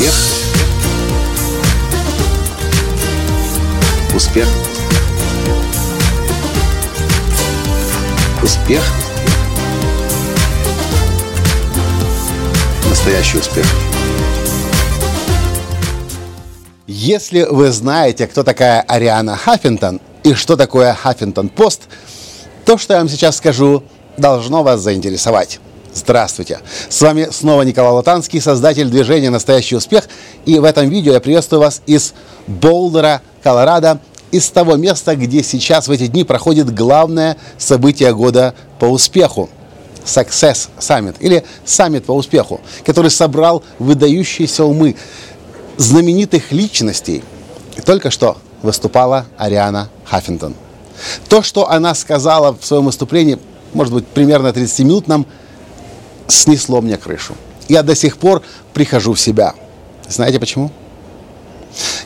Успех. Успех. Успех. Настоящий успех. Если вы знаете, кто такая Ариана Хаффинтон и что такое Хаффинтон Пост, то, что я вам сейчас скажу, должно вас заинтересовать. Здравствуйте! С вами снова Николай Латанский, создатель движения «Настоящий успех». И в этом видео я приветствую вас из Болдера, Колорадо, из того места, где сейчас в эти дни проходит главное событие года по успеху. Success Summit или Summit по успеху, который собрал выдающиеся умы знаменитых личностей. И только что выступала Ариана Хаффинтон. То, что она сказала в своем выступлении, может быть, примерно 30-минутном, снесло мне крышу. Я до сих пор прихожу в себя. Знаете почему?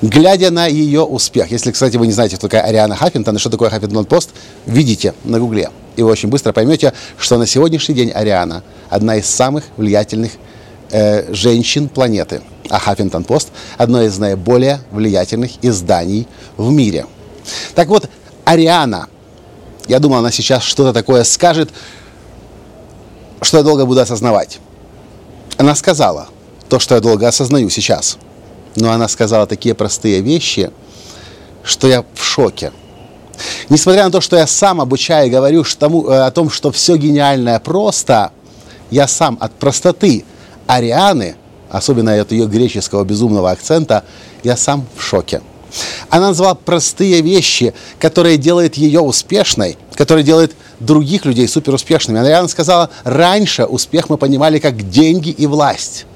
Глядя на ее успех, если, кстати, вы не знаете, кто такая Ариана Хаффинтон и что такое Хаффинтон Пост, видите на гугле. И вы очень быстро поймете, что на сегодняшний день Ариана одна из самых влиятельных э, женщин планеты. А Хаффинтон Пост одно из наиболее влиятельных изданий в мире. Так вот, Ариана, я думаю, она сейчас что-то такое скажет, что я долго буду осознавать. Она сказала то, что я долго осознаю сейчас. Но она сказала такие простые вещи, что я в шоке. Несмотря на то, что я сам обучаю и говорю тому, э, о том, что все гениальное просто, я сам от простоты Арианы, особенно от ее греческого безумного акцента, я сам в шоке. Она назвала простые вещи, которые делают ее успешной, которые делают других людей суперуспешными. Она реально сказала, раньше успех мы понимали как деньги и власть.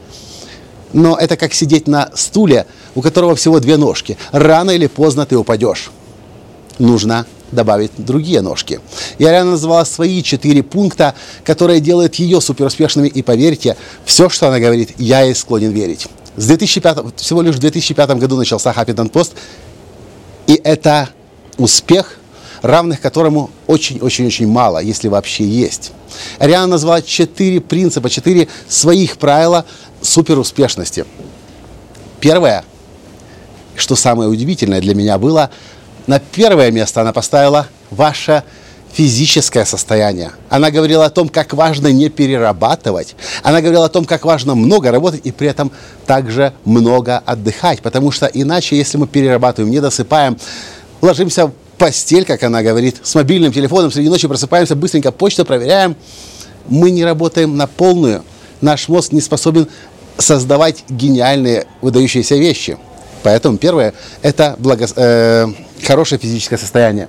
Но это как сидеть на стуле, у которого всего две ножки. Рано или поздно ты упадешь. Нужно добавить другие ножки. Я реально назвала свои четыре пункта, которые делают ее суперуспешными. И поверьте, все, что она говорит, я ей склонен верить. С 2005, всего лишь в 2005 году начался Huffington Post, и это успех, равных которому очень-очень-очень мало, если вообще есть. Ариана назвала четыре принципа, четыре своих правила суперуспешности. Первое, что самое удивительное для меня было, на первое место она поставила ваше физическое состояние. Она говорила о том, как важно не перерабатывать. Она говорила о том, как важно много работать и при этом также много отдыхать. Потому что иначе, если мы перерабатываем, не досыпаем, ложимся постель, как она говорит, с мобильным телефоном, среди ночи просыпаемся, быстренько почту проверяем, мы не работаем на полную. Наш мозг не способен создавать гениальные, выдающиеся вещи. Поэтому первое – это благо, э, хорошее физическое состояние.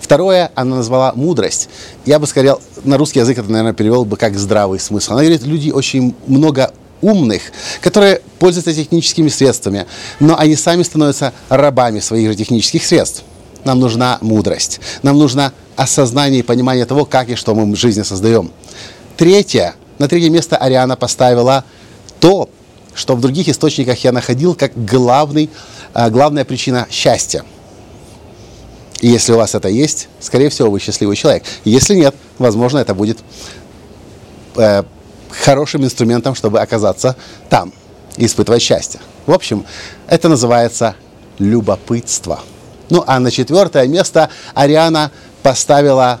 Второе, она назвала мудрость. Я бы сказал, на русский язык это, наверное, перевел бы как здравый смысл. Она говорит, люди очень много умных, которые пользуются техническими средствами, но они сами становятся рабами своих же технических средств. Нам нужна мудрость, нам нужно осознание и понимание того, как и что мы в жизни создаем. Третье, на третье место Ариана поставила то, что в других источниках я находил как главный, а, главная причина счастья – и если у вас это есть, скорее всего, вы счастливый человек. Если нет, возможно, это будет э, хорошим инструментом, чтобы оказаться там и испытывать счастье. В общем, это называется любопытство. Ну, а на четвертое место Ариана поставила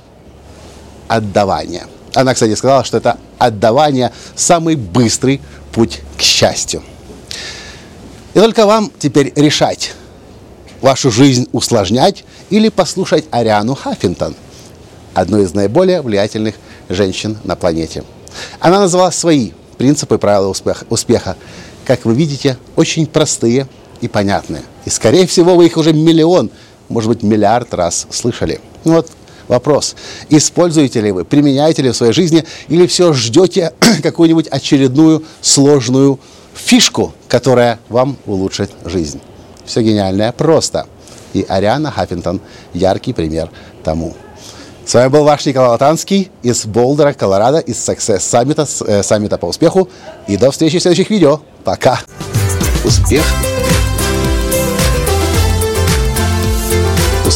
отдавание. Она, кстати, сказала, что это отдавание самый быстрый путь к счастью. И только вам теперь решать, вашу жизнь усложнять или послушать Ариану Хаффинтон, одну из наиболее влиятельных женщин на планете. Она назвала свои принципы и правила успеха. Как вы видите, очень простые и понятные. И, скорее всего, вы их уже миллион, может быть, миллиард раз слышали. Ну вот вопрос. Используете ли вы, применяете ли в своей жизни или все ждете какую-нибудь очередную сложную фишку, которая вам улучшит жизнь? Все гениальное просто. И Ариана Хаффинтон – яркий пример тому. С вами был ваш Николай Латанский из Болдера, Колорадо, из Success Summit, э, саммита по успеху. И до встречи в следующих видео. Пока! Успех!